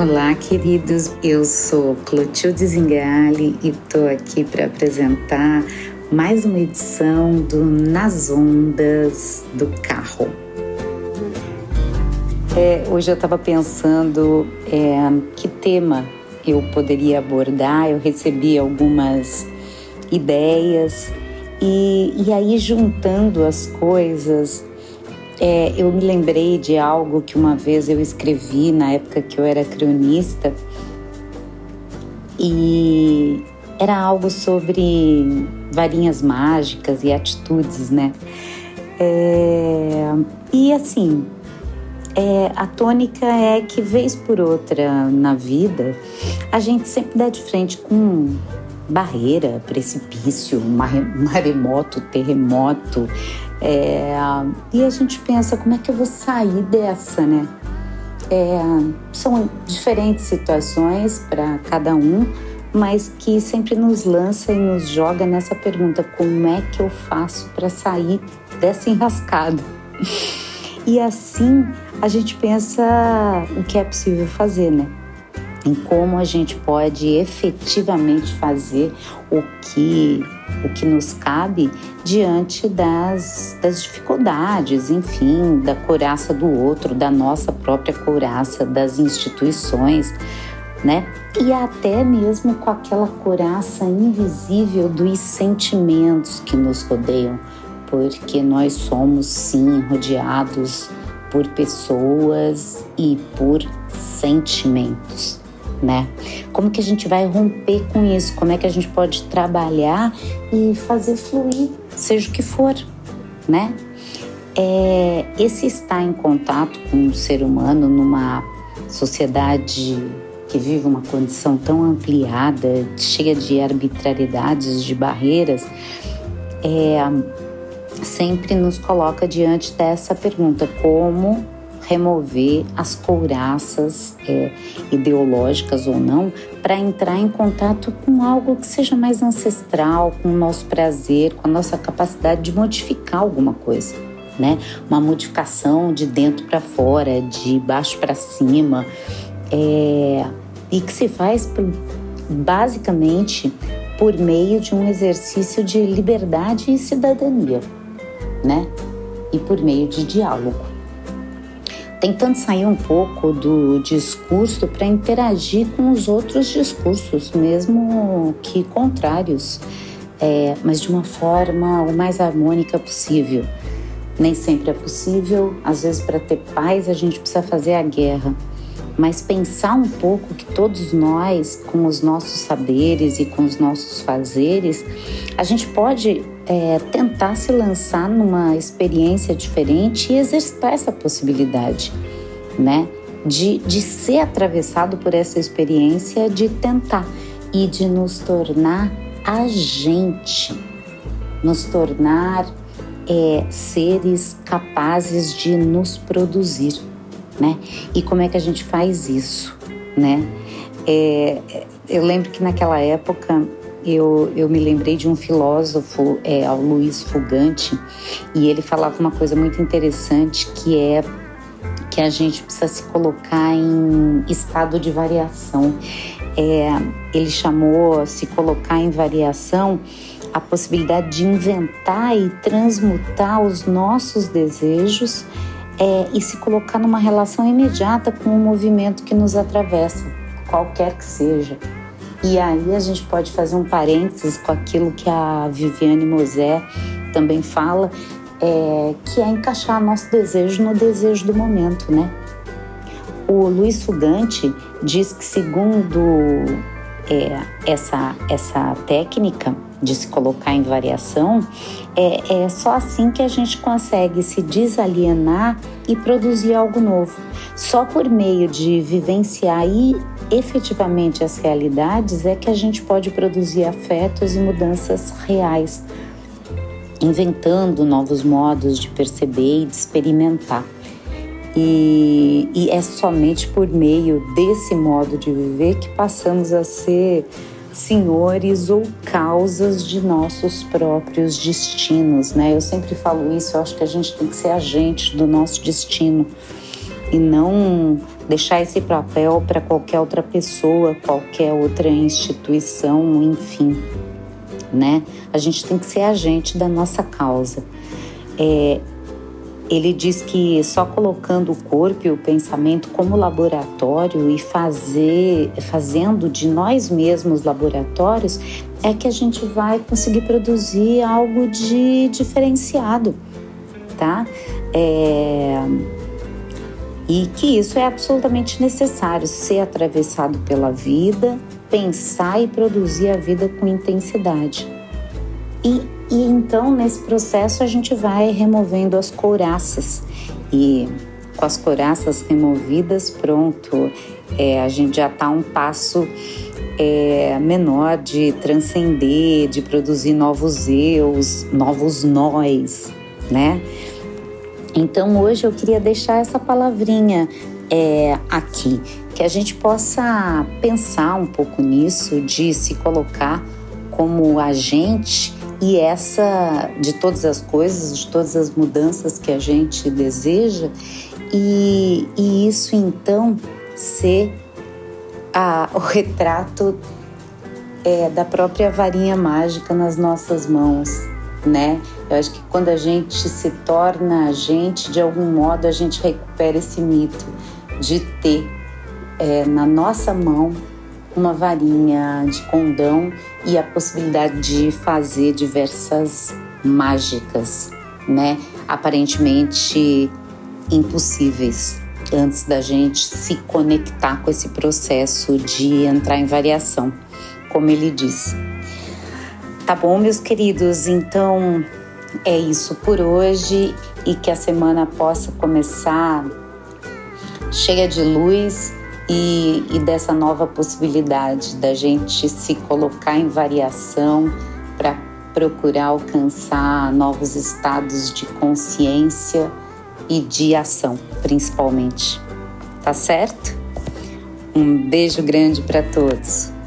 Olá, queridos. Eu sou Clotilde Zingali e estou aqui para apresentar mais uma edição do Nas Ondas do Carro. É, hoje eu estava pensando é, que tema eu poderia abordar. Eu recebi algumas ideias e, e aí juntando as coisas é, eu me lembrei de algo que uma vez eu escrevi na época que eu era cronista e era algo sobre varinhas mágicas e atitudes, né? É, e assim, é, a tônica é que vez por outra na vida a gente sempre dá de frente com barreira, precipício, maremoto, terremoto, é, e a gente pensa como é que eu vou sair dessa, né? É, são diferentes situações para cada um, mas que sempre nos lança e nos joga nessa pergunta: como é que eu faço para sair dessa enrascada? E assim a gente pensa o que é possível fazer, né? Em como a gente pode efetivamente fazer o que o que nos cabe diante das, das dificuldades, enfim, da couraça do outro, da nossa própria couraça, das instituições, né? E até mesmo com aquela couraça invisível dos sentimentos que nos rodeiam, porque nós somos sim rodeados por pessoas e por sentimentos né? Como que a gente vai romper com isso? Como é que a gente pode trabalhar e fazer fluir, seja o que for, né? É, esse estar em contato com o ser humano numa sociedade que vive uma condição tão ampliada, cheia de arbitrariedades, de barreiras, é, sempre nos coloca diante dessa pergunta: como remover as couraças é, ideológicas ou não, para entrar em contato com algo que seja mais ancestral, com o nosso prazer, com a nossa capacidade de modificar alguma coisa. Né? Uma modificação de dentro para fora, de baixo para cima, é, e que se faz por, basicamente por meio de um exercício de liberdade e cidadania, né? E por meio de diálogo tentando sair um pouco do discurso para interagir com os outros discursos, mesmo que contrários, é, mas de uma forma o mais harmônica possível. Nem sempre é possível, às vezes, para ter paz, a gente precisa fazer a guerra. Mas pensar um pouco que todos nós, com os nossos saberes e com os nossos fazeres, a gente pode é, tentar se lançar numa experiência diferente e exercitar essa possibilidade, né? De, de ser atravessado por essa experiência, de tentar e de nos tornar agente, nos tornar é, seres capazes de nos produzir, né? E como é que a gente faz isso, né? É, eu lembro que naquela época eu, eu me lembrei de um filósofo, é, o Luiz Fugante, e ele falava uma coisa muito interessante que é que a gente precisa se colocar em estado de variação. É, ele chamou se colocar em variação a possibilidade de inventar e transmutar os nossos desejos é, e se colocar numa relação imediata com o movimento que nos atravessa, qualquer que seja. E aí a gente pode fazer um parênteses com aquilo que a Viviane Mosé também fala, é, que é encaixar nosso desejo no desejo do momento, né? O Luiz Fugante diz que segundo é, essa, essa técnica de se colocar em variação, é, é só assim que a gente consegue se desalienar e produzir algo novo. Só por meio de vivenciar e efetivamente as realidades é que a gente pode produzir afetos e mudanças reais, inventando novos modos de perceber e de experimentar. E, e, é somente por meio desse modo de viver que passamos a ser senhores ou causas de nossos próprios destinos, né? Eu sempre falo isso, eu acho que a gente tem que ser agente do nosso destino e não deixar esse papel para qualquer outra pessoa, qualquer outra instituição, enfim, né? A gente tem que ser agente da nossa causa. É, ele diz que só colocando o corpo e o pensamento como laboratório e fazer, fazendo de nós mesmos laboratórios é que a gente vai conseguir produzir algo de diferenciado, tá? É, e que isso é absolutamente necessário ser atravessado pela vida, pensar e produzir a vida com intensidade. E, e então, nesse processo, a gente vai removendo as couraças. E com as couraças removidas, pronto, é, a gente já está um passo é, menor de transcender, de produzir novos eus, novos nós, né? Então hoje eu queria deixar essa palavrinha é, aqui, que a gente possa pensar um pouco nisso, de se colocar como agente e essa de todas as coisas, de todas as mudanças que a gente deseja, e, e isso então ser a, o retrato é, da própria varinha mágica nas nossas mãos, né? Eu acho que quando a gente se torna a gente, de algum modo a gente recupera esse mito de ter é, na nossa mão uma varinha de condão e a possibilidade de fazer diversas mágicas, né? Aparentemente impossíveis antes da gente se conectar com esse processo de entrar em variação, como ele diz. Tá bom, meus queridos? Então é isso por hoje e que a semana possa começar cheia de luz e, e dessa nova possibilidade da gente se colocar em variação para procurar alcançar novos estados de consciência e de ação, principalmente. Tá certo? Um beijo grande para todos.